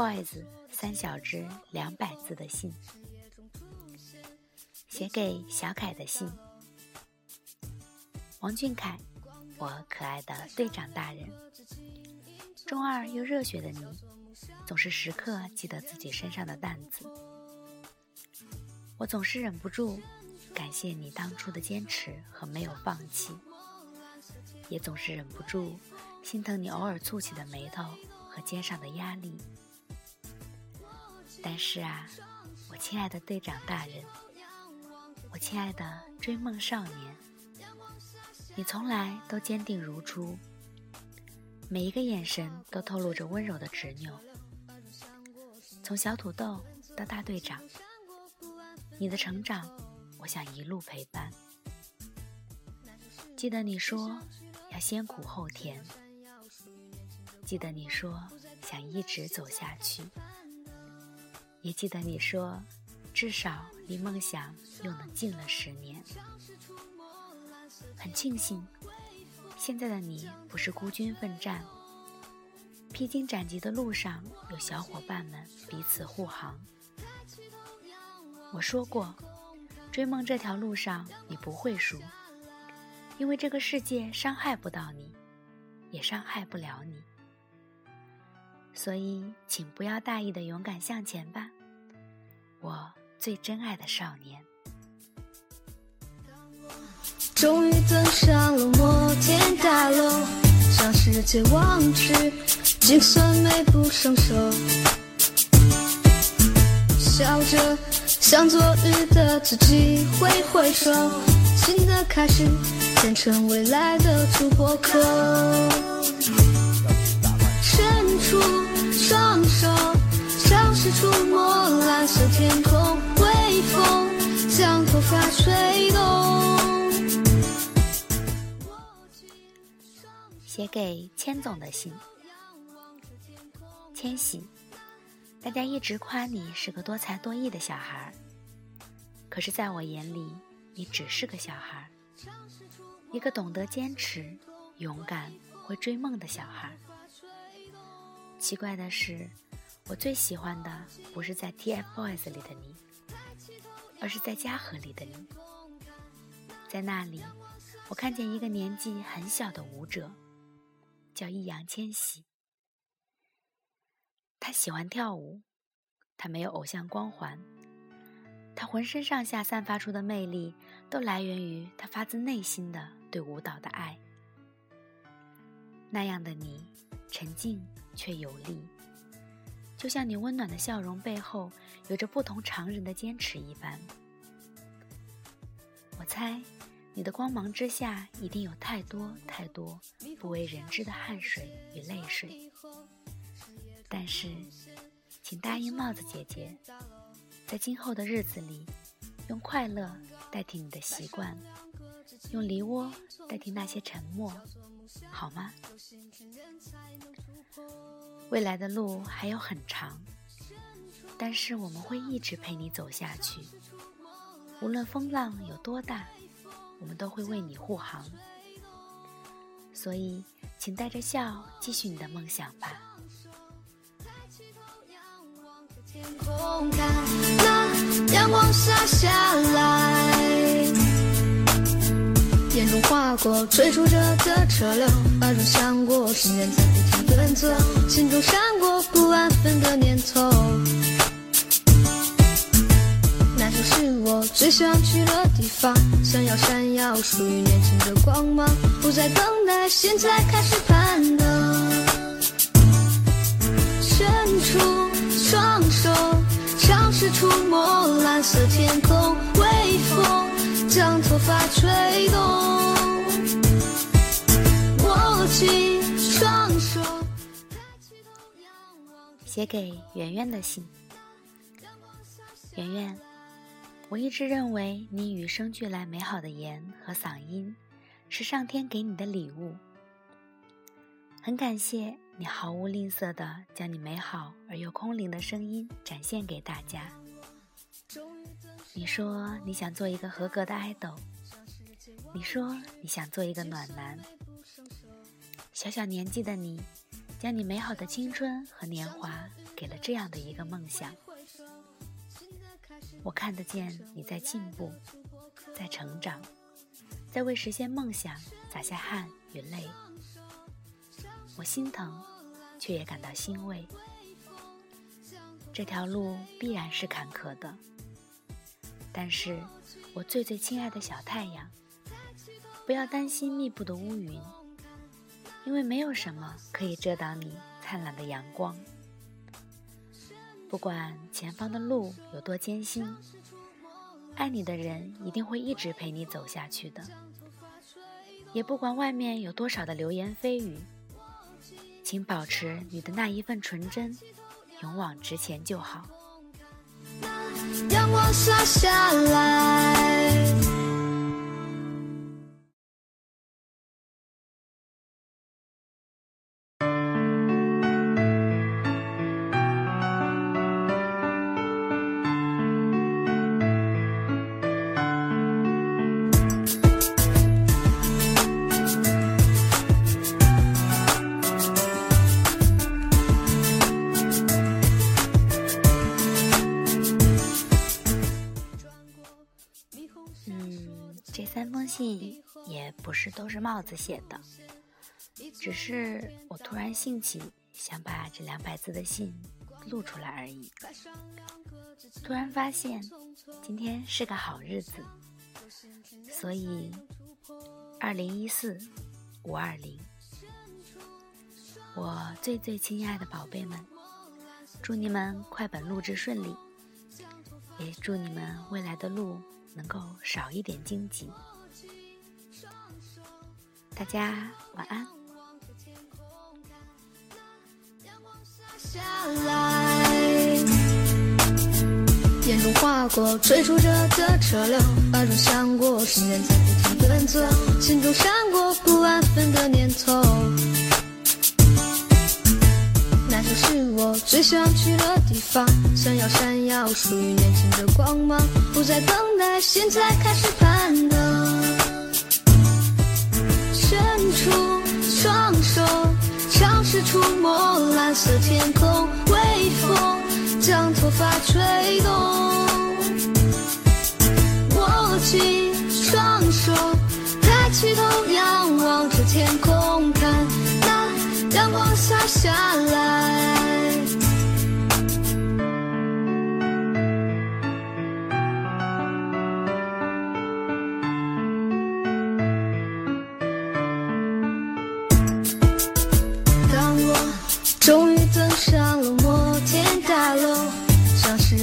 Boys 三小只两百字的信，写给小凯的信。王俊凯，我可爱的队长大人，中二又热血的你，总是时刻记得自己身上的担子。我总是忍不住感谢你当初的坚持和没有放弃，也总是忍不住心疼你偶尔蹙起的眉头和肩上的压力。但是啊，我亲爱的队长大人，我亲爱的追梦少年。你从来都坚定如初，每一个眼神都透露着温柔的执拗。从小土豆到大队长，你的成长，我想一路陪伴。记得你说要先苦后甜，记得你说想一直走下去，也记得你说至少离梦想又能近了十年。很庆幸，现在的你不是孤军奋战，披荆斩棘的路上有小伙伴们彼此护航。我说过，追梦这条路上你不会输，因为这个世界伤害不到你，也伤害不了你。所以，请不要大意的勇敢向前吧，我最珍爱的少年。终于登上了摩天大楼，向世界望去，精算美不胜收。笑着向昨日的自己挥挥手，新的开始变成未来的突破口。写给千总的信，千玺，大家一直夸你是个多才多艺的小孩，可是在我眼里，你只是个小孩，一个懂得坚持、勇敢、会追梦的小孩。奇怪的是，我最喜欢的不是在 TFBOYS 里的你，而是在嘉禾里的你。在那里，我看见一个年纪很小的舞者。叫易烊千玺，他喜欢跳舞，他没有偶像光环，他浑身上下散发出的魅力，都来源于他发自内心的对舞蹈的爱。那样的你，沉静却有力，就像你温暖的笑容背后有着不同常人的坚持一般。我猜。你的光芒之下，一定有太多太多不为人知的汗水与泪水。但是，请答应帽子姐姐，在今后的日子里，用快乐代替你的习惯，用梨窝代替那些沉默，好吗？未来的路还有很长，但是我们会一直陪你走下去，无论风浪有多大。我们都会为你护航，所以请带着笑继续你的梦想吧。阳光洒下来，眼中划过追逐着的车流，耳中响过心念在不停奔走，心中闪过不安分的念头。那就是我最想去的地方，想要闪耀属于年轻的光芒，不再等待，现在开始攀登。伸出双手，尝试触摸蓝色天空，微风将头发吹动。握紧双手。写给圆圆的信，圆圆。我一直认为你与生俱来美好的颜和嗓音，是上天给你的礼物。很感谢你毫无吝啬的将你美好而又空灵的声音展现给大家。你说你想做一个合格的爱豆，你说你想做一个暖男。小小年纪的你，将你美好的青春和年华给了这样的一个梦想。我看得见你在进步，在成长，在为实现梦想洒下汗与泪。我心疼，却也感到欣慰。这条路必然是坎坷的，但是我最最亲爱的小太阳，不要担心密布的乌云，因为没有什么可以遮挡你灿烂的阳光。不管前方的路有多艰辛，爱你的人一定会一直陪你走下去的。也不管外面有多少的流言蜚语，请保持你的那一份纯真。勇往直前就好。阳光洒下来。不是都是帽子写的，只是我突然兴起想把这两百字的信录出来而已。突然发现今天是个好日子，所以二零一四五二零，我最最亲爱的宝贝们，祝你们快本录制顺利，也祝你们未来的路能够少一点荆棘。大家晚安。眼中划过追逐着的车流，耳中响过时间在不停奔走，心中闪过不安分的念头。那就是我最想去的地方，闪耀闪耀属于年轻的光芒，不再等待，现在开始攀登。伸出双手，尝试触摸蓝色天空，微风将头发吹动。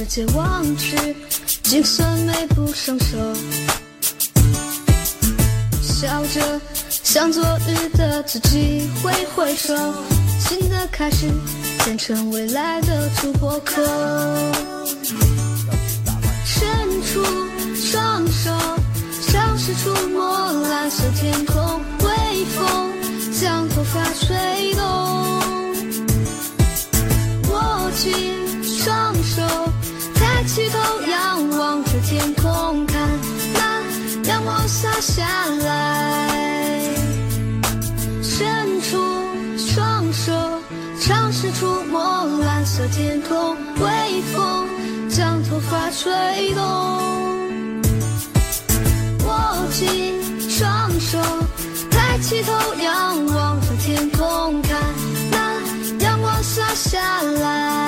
向世界望去，精算美不胜收。笑着向昨日的自己挥挥手，新的开始，变成未来的突破口。伸出双手，像是触摸蓝色天空，微风将头发吹动。吹动。握紧双手抬起头仰望着天空看那阳光洒下来。